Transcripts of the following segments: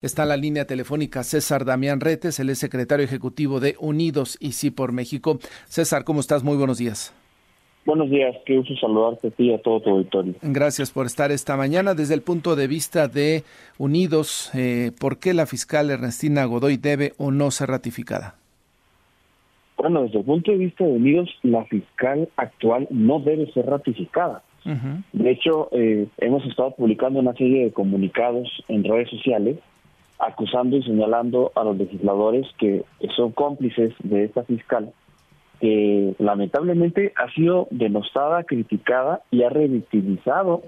Está en la línea telefónica César Damián Retes, el secretario ejecutivo de Unidos y Sí por México. César, ¿cómo estás? Muy buenos días. Buenos días, qué gusto saludarte a ti y a todo tu auditorio. Gracias por estar esta mañana. Desde el punto de vista de Unidos, eh, ¿por qué la fiscal Ernestina Godoy debe o no ser ratificada? Bueno, desde el punto de vista de Unidos, la fiscal actual no debe ser ratificada. De hecho, eh, hemos estado publicando una serie de comunicados en redes sociales acusando y señalando a los legisladores que son cómplices de esta fiscal, que lamentablemente ha sido denostada, criticada y ha revictimizado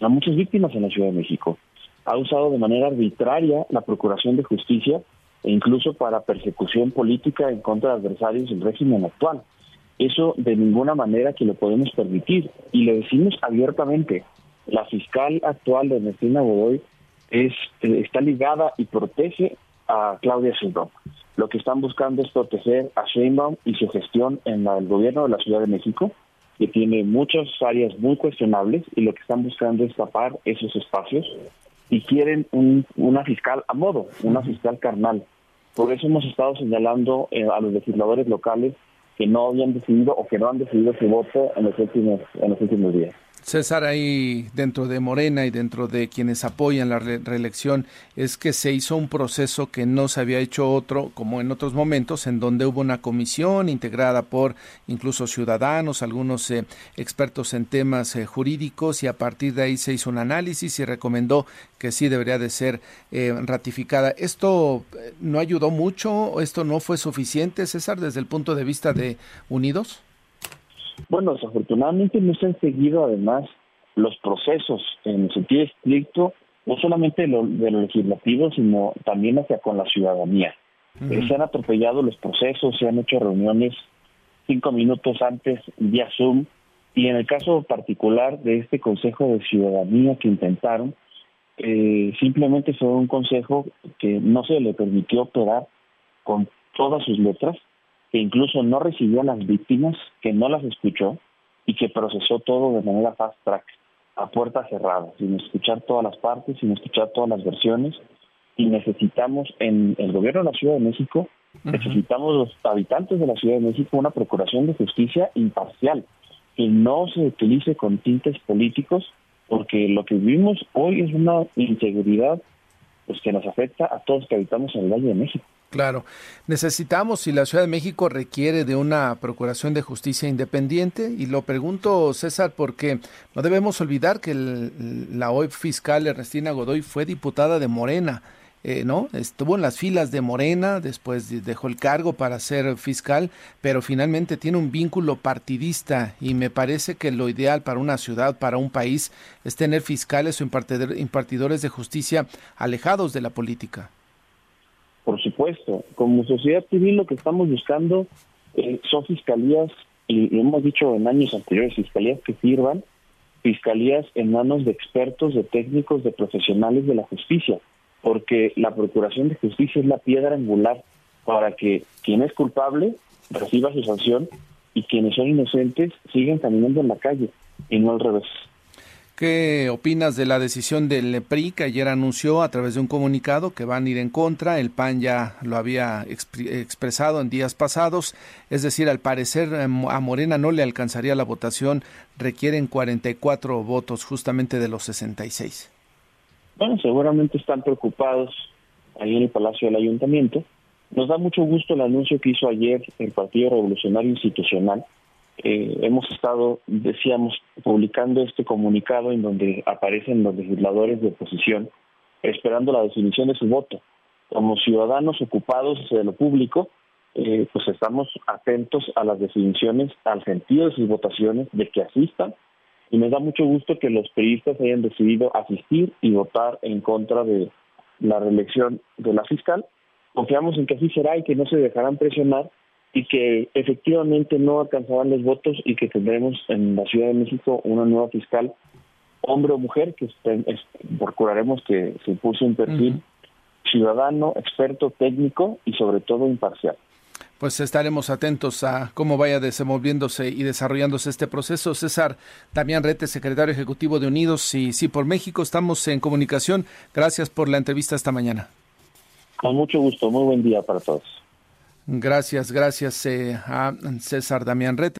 a muchas víctimas en la Ciudad de México. Ha usado de manera arbitraria la Procuración de Justicia e incluso para persecución política en contra de adversarios del régimen actual. Eso de ninguna manera que lo podemos permitir y le decimos abiertamente. La fiscal actual de Ernestina Godoy es, eh, está ligada y protege a Claudia Sheinbaum. Lo que están buscando es proteger a Sheinbaum y su gestión en el gobierno de la Ciudad de México, que tiene muchas áreas muy cuestionables y lo que están buscando es tapar esos espacios y quieren una fiscal a modo, una fiscal carnal. Por eso hemos estado señalando eh, a los legisladores locales que no habían decidido o que no han decidido su voto en los últimos, en los últimos días. César, ahí dentro de Morena y dentro de quienes apoyan la reelección es que se hizo un proceso que no se había hecho otro, como en otros momentos, en donde hubo una comisión integrada por incluso ciudadanos, algunos eh, expertos en temas eh, jurídicos, y a partir de ahí se hizo un análisis y recomendó que sí debería de ser eh, ratificada. ¿Esto no ayudó mucho? ¿Esto no fue suficiente, César, desde el punto de vista de Unidos? Bueno, desafortunadamente no se han seguido además los procesos en el sentido estricto, no solamente de lo, legislativo, sino también hacia con la ciudadanía. Eh, se han atropellado los procesos, se han hecho reuniones cinco minutos antes vía Zoom, y en el caso particular de este Consejo de Ciudadanía que intentaron, eh, simplemente fue un consejo que no se le permitió operar con todas sus letras, que incluso no recibió a las víctimas, que no las escuchó y que procesó todo de manera fast track, a puerta cerrada, sin escuchar todas las partes, sin escuchar todas las versiones. Y necesitamos en el gobierno de la Ciudad de México, necesitamos los habitantes de la Ciudad de México una procuración de justicia imparcial, que no se utilice con tintes políticos, porque lo que vivimos hoy es una inseguridad pues, que nos afecta a todos que habitamos en el Valle de México. Claro, necesitamos si la Ciudad de México requiere de una Procuración de Justicia independiente y lo pregunto César porque no debemos olvidar que la hoy fiscal Ernestina Godoy fue diputada de Morena, eh, ¿no? Estuvo en las filas de Morena, después dejó el cargo para ser fiscal, pero finalmente tiene un vínculo partidista y me parece que lo ideal para una ciudad, para un país, es tener fiscales o impartidores de justicia alejados de la política. Supuesto, como sociedad civil lo que estamos buscando eh, son fiscalías, y lo hemos dicho en años anteriores, fiscalías que sirvan, fiscalías en manos de expertos, de técnicos, de profesionales de la justicia, porque la Procuración de Justicia es la piedra angular para que quien es culpable reciba su sanción y quienes son inocentes sigan caminando en la calle y no al revés. ¿Qué opinas de la decisión del PRI que ayer anunció a través de un comunicado que van a ir en contra? El PAN ya lo había expresado en días pasados, es decir, al parecer em, a Morena no le alcanzaría la votación, requieren 44 votos justamente de los 66. Bueno, seguramente están preocupados ahí en el Palacio del Ayuntamiento. Nos da mucho gusto el anuncio que hizo ayer el Partido Revolucionario Institucional eh, hemos estado, decíamos, publicando este comunicado en donde aparecen los legisladores de oposición esperando la definición de su voto. Como ciudadanos ocupados de lo público, eh, pues estamos atentos a las definiciones, al sentido de sus votaciones, de que asistan, y me da mucho gusto que los periodistas hayan decidido asistir y votar en contra de la reelección de la fiscal. Confiamos en que así será y que no se dejarán presionar y que efectivamente no alcanzarán los votos y que tendremos en la Ciudad de México una nueva fiscal, hombre o mujer, que procuraremos que se impulse un perfil ciudadano, experto, técnico y sobre todo imparcial. Pues estaremos atentos a cómo vaya desenvolviéndose y desarrollándose este proceso. César Damián Rete, secretario ejecutivo de Unidos y Sí por México, estamos en comunicación. Gracias por la entrevista esta mañana. Con mucho gusto, muy buen día para todos. Gracias, gracias eh, a César Damián Rete.